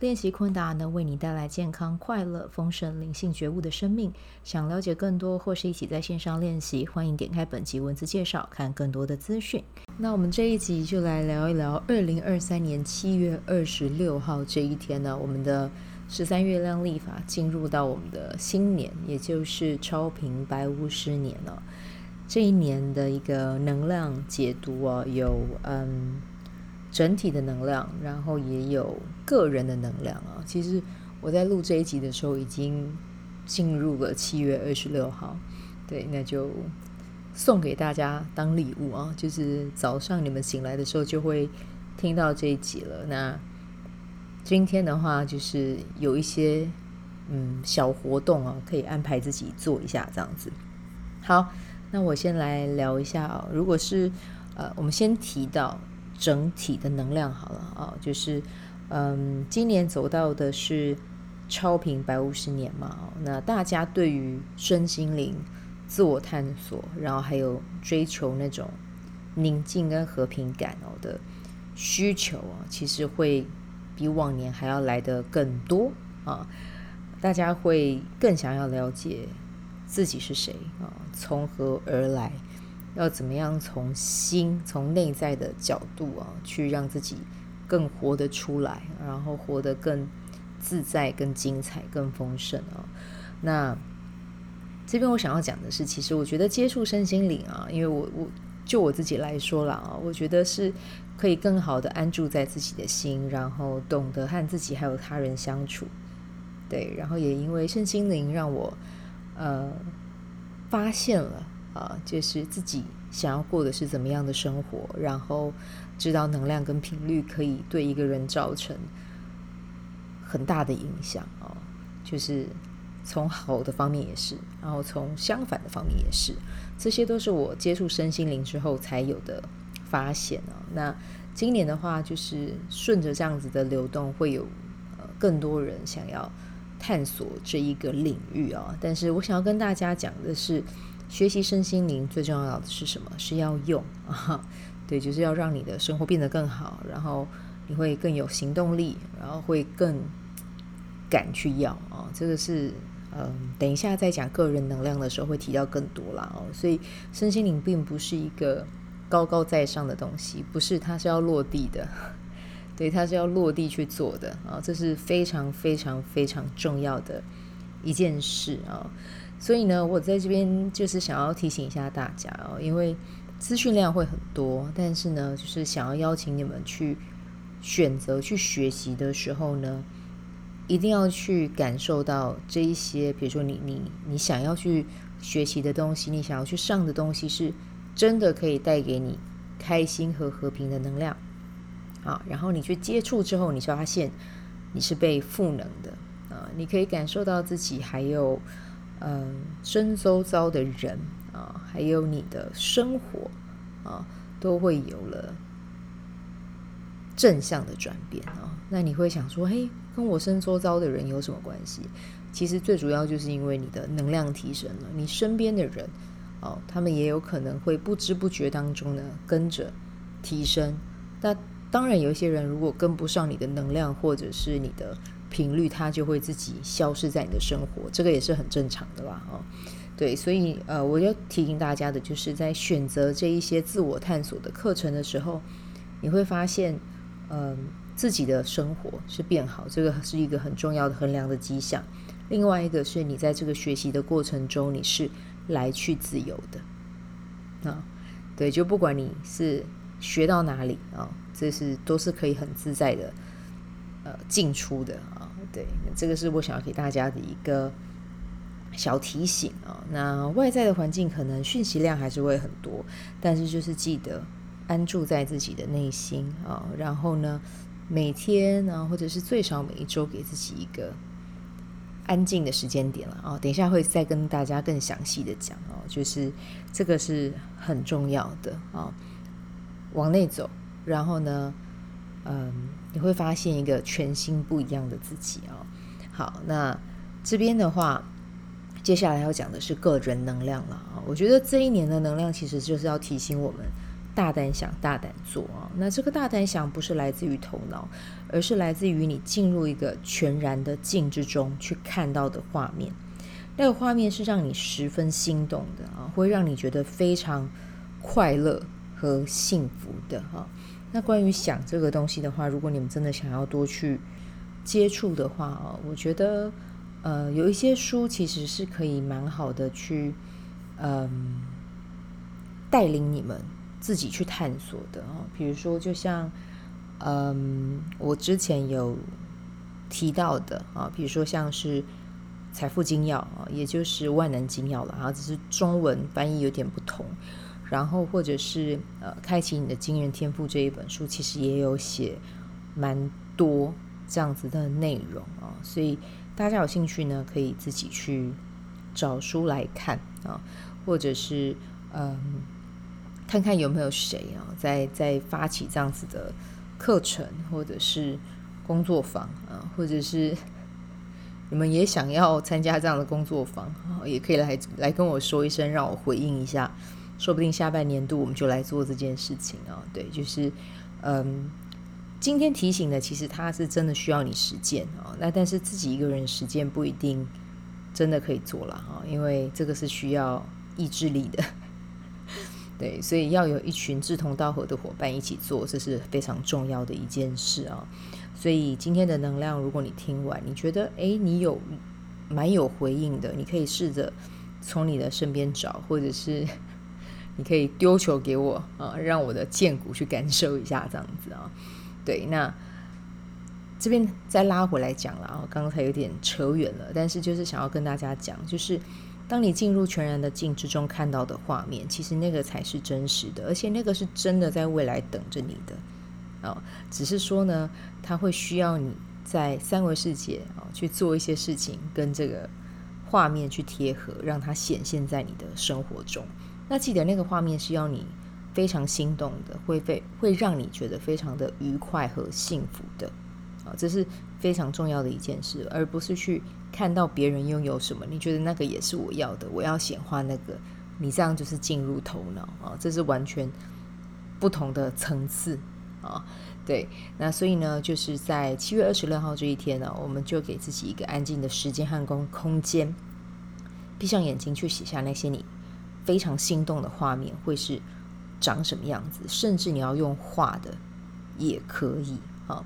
练习昆达能为你带来健康、快乐、丰盛、灵性觉悟的生命。想了解更多或是一起在线上练习，欢迎点开本集文字介绍，看更多的资讯。那我们这一集就来聊一聊二零二三年七月二十六号这一天呢，我们的十三月亮历法进入到我们的新年，也就是超频白巫师年了。这一年的一个能量解读啊，有嗯。整体的能量，然后也有个人的能量啊。其实我在录这一集的时候，已经进入了七月二十六号。对，那就送给大家当礼物啊。就是早上你们醒来的时候，就会听到这一集了。那今天的话，就是有一些嗯小活动啊，可以安排自己做一下这样子。好，那我先来聊一下啊。如果是呃，我们先提到。整体的能量好了啊，就是嗯，今年走到的是超频白巫师年嘛，那大家对于身心灵自我探索，然后还有追求那种宁静跟和平感哦的需求啊，其实会比往年还要来得更多啊，大家会更想要了解自己是谁啊，从何而来。要怎么样从心、从内在的角度啊，去让自己更活得出来，然后活得更自在、更精彩、更丰盛啊？那这边我想要讲的是，其实我觉得接触身心灵啊，因为我我就我自己来说啦啊，我觉得是可以更好的安住在自己的心，然后懂得和自己还有他人相处。对，然后也因为身心灵让我呃发现了。啊，就是自己想要过的是怎么样的生活，然后知道能量跟频率可以对一个人造成很大的影响啊。就是从好的方面也是，然后从相反的方面也是，这些都是我接触身心灵之后才有的发现啊。那今年的话，就是顺着这样子的流动，会有呃更多人想要探索这一个领域啊。但是我想要跟大家讲的是。学习身心灵最重要的是什么？是要用啊，对，就是要让你的生活变得更好，然后你会更有行动力，然后会更敢去要啊。这个是嗯，等一下在讲个人能量的时候会提到更多啦哦。所以身心灵并不是一个高高在上的东西，不是，它是要落地的，对，它是要落地去做的啊。这是非常非常非常重要的一件事啊。所以呢，我在这边就是想要提醒一下大家哦，因为资讯量会很多，但是呢，就是想要邀请你们去选择去学习的时候呢，一定要去感受到这一些，比如说你你你想要去学习的东西，你想要去上的东西，是真的可以带给你开心和和平的能量啊。然后你去接触之后，你就发现你是被赋能的啊，你可以感受到自己还有。嗯，身周遭的人啊，还有你的生活啊，都会有了正向的转变啊。那你会想说，嘿，跟我身周遭的人有什么关系？其实最主要就是因为你的能量提升了，你身边的人哦，他们也有可能会不知不觉当中呢跟着提升。那当然，有一些人如果跟不上你的能量，或者是你的。频率它就会自己消失在你的生活，这个也是很正常的啦，哦，对，所以呃，我要提醒大家的就是在选择这一些自我探索的课程的时候，你会发现，嗯、自己的生活是变好，这个是一个很重要的衡量的迹象。另外一个是你在这个学习的过程中，你是来去自由的，啊，对，就不管你是学到哪里啊，这是都是可以很自在的。呃，进出的，对，这个是我想要给大家的一个小提醒啊。那外在的环境可能讯息量还是会很多，但是就是记得安住在自己的内心啊。然后呢，每天呢，或者是最少每一周，给自己一个安静的时间点了啊。等一下会再跟大家更详细的讲哦，就是这个是很重要的啊。往内走，然后呢，嗯，你会发现一个全新不一样的自己啊。好，那这边的话，接下来要讲的是个人能量了啊。我觉得这一年的能量其实就是要提醒我们。大胆想，大胆做啊！那这个大胆想不是来自于头脑，而是来自于你进入一个全然的静之中去看到的画面。那个画面是让你十分心动的啊，会让你觉得非常快乐和幸福的哈。那关于想这个东西的话，如果你们真的想要多去接触的话啊，我觉得呃有一些书其实是可以蛮好的去嗯带领你们。自己去探索的啊，比如说，就像嗯，我之前有提到的啊，比如说像是《财富精要》啊，也就是《万能精要》了啊，只是中文翻译有点不同。然后或者是呃，《开启你的惊人天赋》这一本书，其实也有写蛮多这样子的内容啊，所以大家有兴趣呢，可以自己去找书来看啊，或者是嗯。看看有没有谁啊，在在发起这样子的课程，或者是工作坊啊，或者是你们也想要参加这样的工作坊，也可以来来跟我说一声，让我回应一下，说不定下半年度我们就来做这件事情啊。对，就是嗯，今天提醒的，其实它是真的需要你实践啊。那但是自己一个人实践不一定真的可以做了啊，因为这个是需要意志力的。对，所以要有一群志同道合的伙伴一起做，这是非常重要的一件事啊。所以今天的能量，如果你听完，你觉得诶，你有蛮有回应的，你可以试着从你的身边找，或者是你可以丢球给我啊，让我的荐骨去感受一下这样子啊。对，那这边再拉回来讲了啊，刚才有点扯远了，但是就是想要跟大家讲，就是。当你进入全然的静之中看到的画面，其实那个才是真实的，而且那个是真的在未来等着你的啊。只是说呢，它会需要你在三维世界啊去做一些事情，跟这个画面去贴合，让它显现在你的生活中。那记得那个画面是要你非常心动的，会非会让你觉得非常的愉快和幸福的啊，这是非常重要的一件事，而不是去。看到别人拥有什么，你觉得那个也是我要的，我要显化那个，你这样就是进入头脑啊，这是完全不同的层次啊。对，那所以呢，就是在七月二十六号这一天呢，我们就给自己一个安静的时间和空空间，闭上眼睛去写下那些你非常心动的画面，会是长什么样子，甚至你要用画的也可以啊。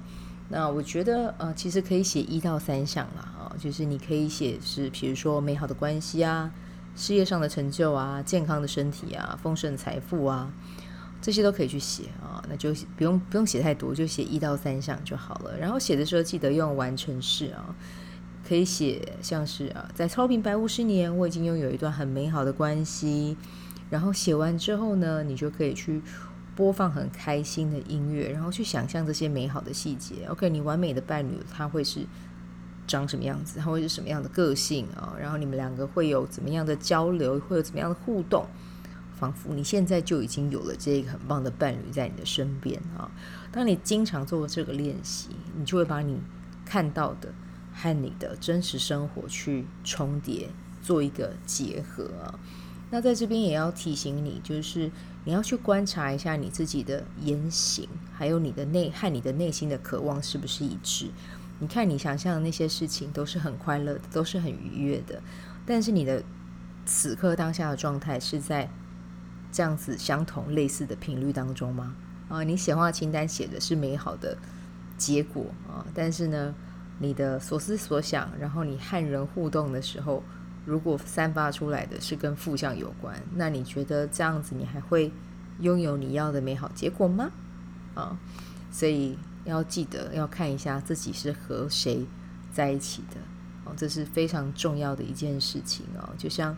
那我觉得呃，其实可以写一到三项啦啊。就是你可以写是，比如说美好的关系啊，事业上的成就啊，健康的身体啊，丰盛财富啊，这些都可以去写啊。那就不用不用写太多，就写一到三项就好了。然后写的时候记得用完成式啊，可以写像是啊，在超平白五十年，我已经拥有一段很美好的关系。然后写完之后呢，你就可以去播放很开心的音乐，然后去想象这些美好的细节。OK，你完美的伴侣他会是。长什么样子，他会是什么样的个性啊？然后你们两个会有怎么样的交流，会有怎么样的互动？仿佛你现在就已经有了这个很棒的伴侣在你的身边啊！当你经常做这个练习，你就会把你看到的和你的真实生活去重叠，做一个结合啊！那在这边也要提醒你，就是你要去观察一下你自己的言行，还有你的内和你的内心的渴望是不是一致。你看，你想象的那些事情都是很快乐的，都是很愉悦的，但是你的此刻当下的状态是在这样子相同类似的频率当中吗？啊，你显化清单写的是美好的结果啊，但是呢，你的所思所想，然后你和人互动的时候，如果散发出来的是跟负向有关，那你觉得这样子你还会拥有你要的美好结果吗？啊，所以。要记得要看一下自己是和谁在一起的哦，这是非常重要的一件事情哦。就像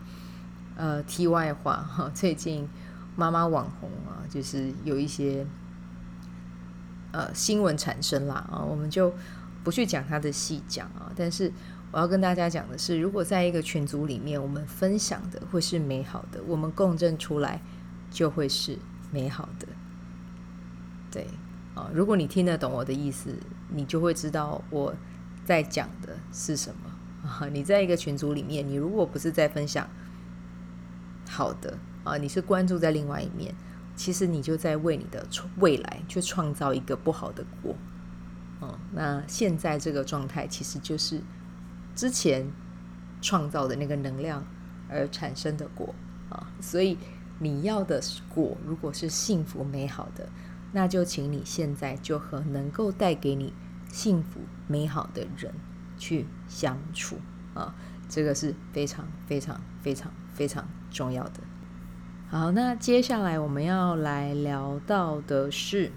呃，题外话哈，最近妈妈网红啊，就是有一些呃新闻产生啦啊，我们就不去讲它的细讲啊。但是我要跟大家讲的是，如果在一个群组里面，我们分享的会是美好的，我们共振出来就会是美好的。对啊，如果你听得懂我的意思，你就会知道我在讲的是什么啊。你在一个群组里面，你如果不是在分享好的啊，你是关注在另外一面，其实你就在为你的未来去创造一个不好的果。哦，那现在这个状态其实就是。之前创造的那个能量而产生的果啊，所以你要的果如果是幸福美好的，那就请你现在就和能够带给你幸福美好的人去相处啊，这个是非常非常非常非常重要的。好，那接下来我们要来聊到的是，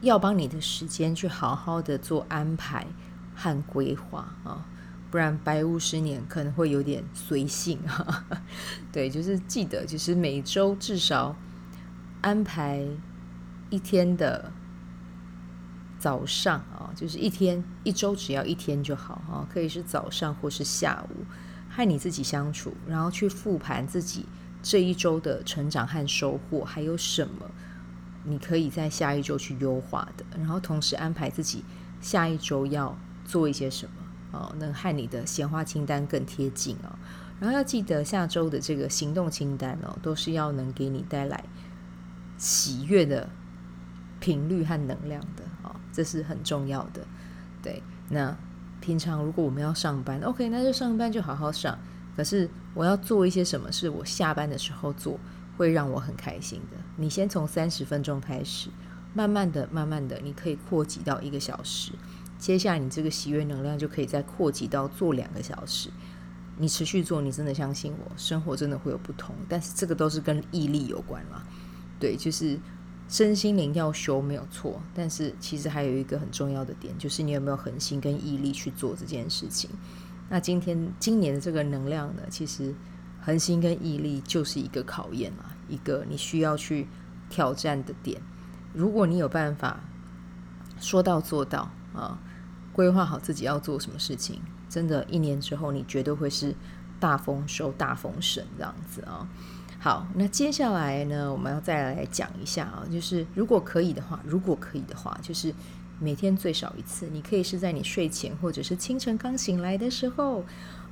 要帮你的时间去好好的做安排。和规划啊，不然白五十年可能会有点随性啊。对，就是记得，就是每周至少安排一天的早上啊，就是一天一周只要一天就好啊，可以是早上或是下午，和你自己相处，然后去复盘自己这一周的成长和收获，还有什么你可以在下一周去优化的，然后同时安排自己下一周要。做一些什么哦，能和你的显化清单更贴近哦。然后要记得下周的这个行动清单哦，都是要能给你带来喜悦的频率和能量的哦，这是很重要的。对，那平常如果我们要上班，OK，那就上班就好好上。可是我要做一些什么，是我下班的时候做，会让我很开心的。你先从三十分钟开始，慢慢的、慢慢的，你可以扩及到一个小时。接下来，你这个喜悦能量就可以再扩及到做两个小时。你持续做，你真的相信我，生活真的会有不同。但是这个都是跟毅力有关啦，对，就是身心灵要修没有错。但是其实还有一个很重要的点，就是你有没有恒心跟毅力去做这件事情。那今天今年的这个能量呢，其实恒心跟毅力就是一个考验啊，一个你需要去挑战的点。如果你有办法说到做到啊。规划好自己要做什么事情，真的，一年之后你绝对会是大丰收、大丰盛这样子啊。好，那接下来呢，我们要再来讲一下啊，就是如果可以的话，如果可以的话，就是每天最少一次，你可以是在你睡前或者是清晨刚醒来的时候，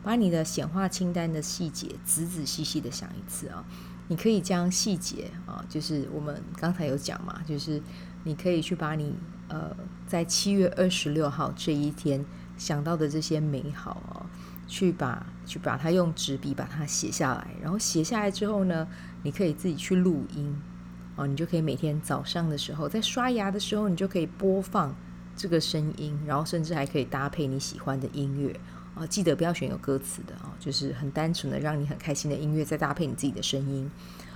把你的显化清单的细节仔仔细细的想一次啊。你可以将细节啊，就是我们刚才有讲嘛，就是你可以去把你。呃，在七月二十六号这一天想到的这些美好哦，去把去把它用纸笔把它写下来，然后写下来之后呢，你可以自己去录音哦，你就可以每天早上的时候，在刷牙的时候，你就可以播放这个声音，然后甚至还可以搭配你喜欢的音乐啊，哦，记得不要选有歌词的啊，哦，就是很单纯的让你很开心的音乐，再搭配你自己的声音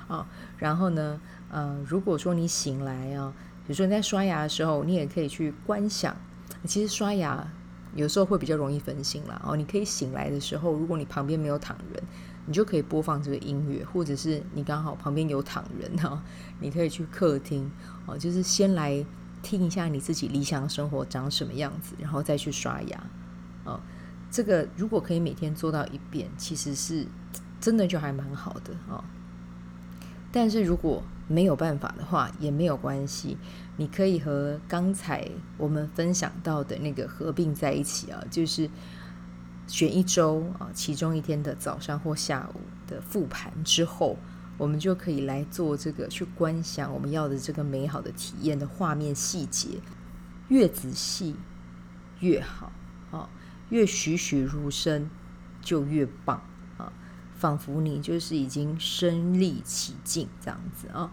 啊，然后呢，呃，如果说你醒来啊。比如说你在刷牙的时候，你也可以去观想。其实刷牙有时候会比较容易分心啦。哦，你可以醒来的时候，如果你旁边没有躺人，你就可以播放这个音乐，或者是你刚好旁边有躺人哈，你可以去客厅哦，就是先来听一下你自己理想生活长什么样子，然后再去刷牙。哦，这个如果可以每天做到一遍，其实是真的就还蛮好的哦。但是如果没有办法的话，也没有关系，你可以和刚才我们分享到的那个合并在一起啊，就是选一周啊，其中一天的早上或下午的复盘之后，我们就可以来做这个去观想我们要的这个美好的体验的画面细节，越仔细越好啊，越栩栩如生就越棒啊。仿佛你就是已经身历其境这样子啊。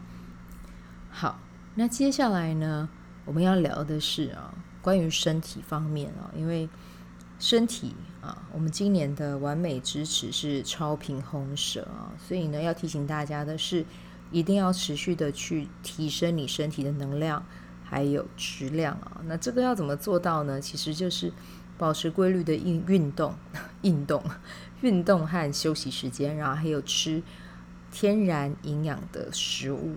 好，那接下来呢，我们要聊的是啊，关于身体方面啊，因为身体啊，我们今年的完美支持是超频红蛇啊，所以呢，要提醒大家的是，一定要持续的去提升你身体的能量还有质量啊。那这个要怎么做到呢？其实就是保持规律的运 运动，运动。运动和休息时间，然后还有吃天然营养的食物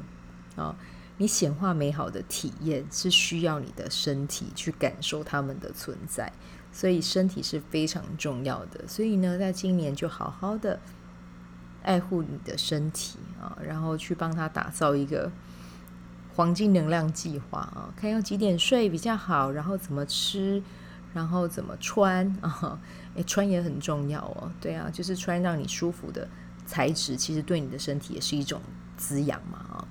啊，你显化美好的体验是需要你的身体去感受它们的存在，所以身体是非常重要的。所以呢，在今年就好好的爱护你的身体啊，然后去帮他打造一个黄金能量计划啊，看要几点睡比较好，然后怎么吃，然后怎么穿 啊，诶，穿也很重要哦。对啊，就是穿让你舒服的材质，其实对你的身体也是一种滋养嘛啊。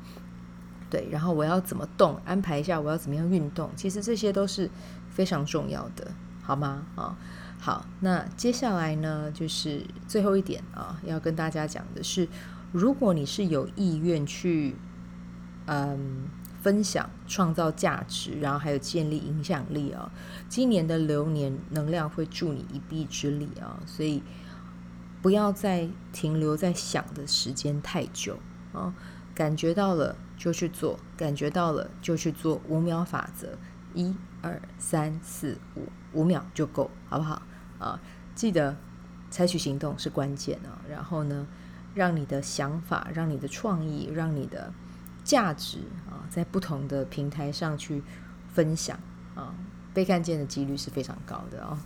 对，然后我要怎么动，安排一下我要怎么样运动，其实这些都是非常重要的，好吗？啊，好，那接下来呢，就是最后一点啊，要跟大家讲的是，如果你是有意愿去，嗯，分享、创造价值，然后还有建立影响力啊，今年的流年能量会助你一臂之力啊，所以不要再停留在想的时间太久啊。感觉到了就去做，感觉到了就去做。五秒法则，一二三四五，五秒就够，好不好？啊，记得采取行动是关键啊。然后呢，让你的想法、让你的创意、让你的价值，在不同的平台上去分享啊，被看见的几率是非常高的哦。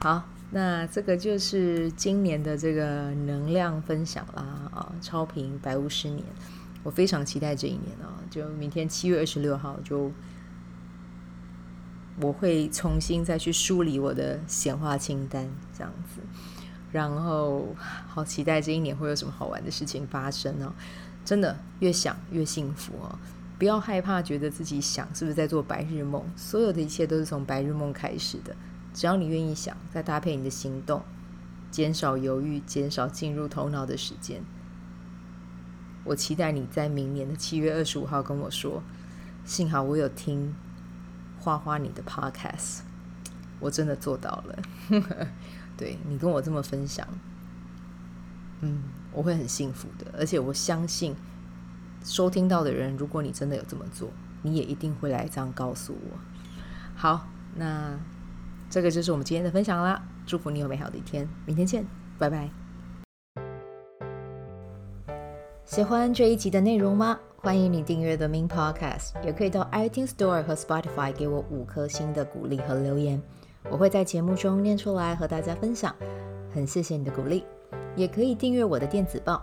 好，那这个就是今年的这个能量分享啦啊，超频白巫师年。我非常期待这一年啊！就明天七月二十六号，就我会重新再去梳理我的显化清单，这样子。然后好期待这一年会有什么好玩的事情发生哦！真的越想越幸福哦！不要害怕，觉得自己想是不是在做白日梦？所有的一切都是从白日梦开始的。只要你愿意想，再搭配你的行动，减少犹豫，减少进入头脑的时间。我期待你在明年的七月二十五号跟我说，幸好我有听花花你的 podcast，我真的做到了。对，你跟我这么分享，嗯，我会很幸福的。而且我相信收听到的人，如果你真的有这么做，你也一定会来这样告诉我。好，那这个就是我们今天的分享啦。祝福你有美好的一天，明天见，拜拜。喜欢这一集的内容吗？欢迎你订阅 The Min Podcast，也可以到 iTunes Store 和 Spotify 给我五颗星的鼓励和留言，我会在节目中念出来和大家分享。很谢谢你的鼓励，也可以订阅我的电子报，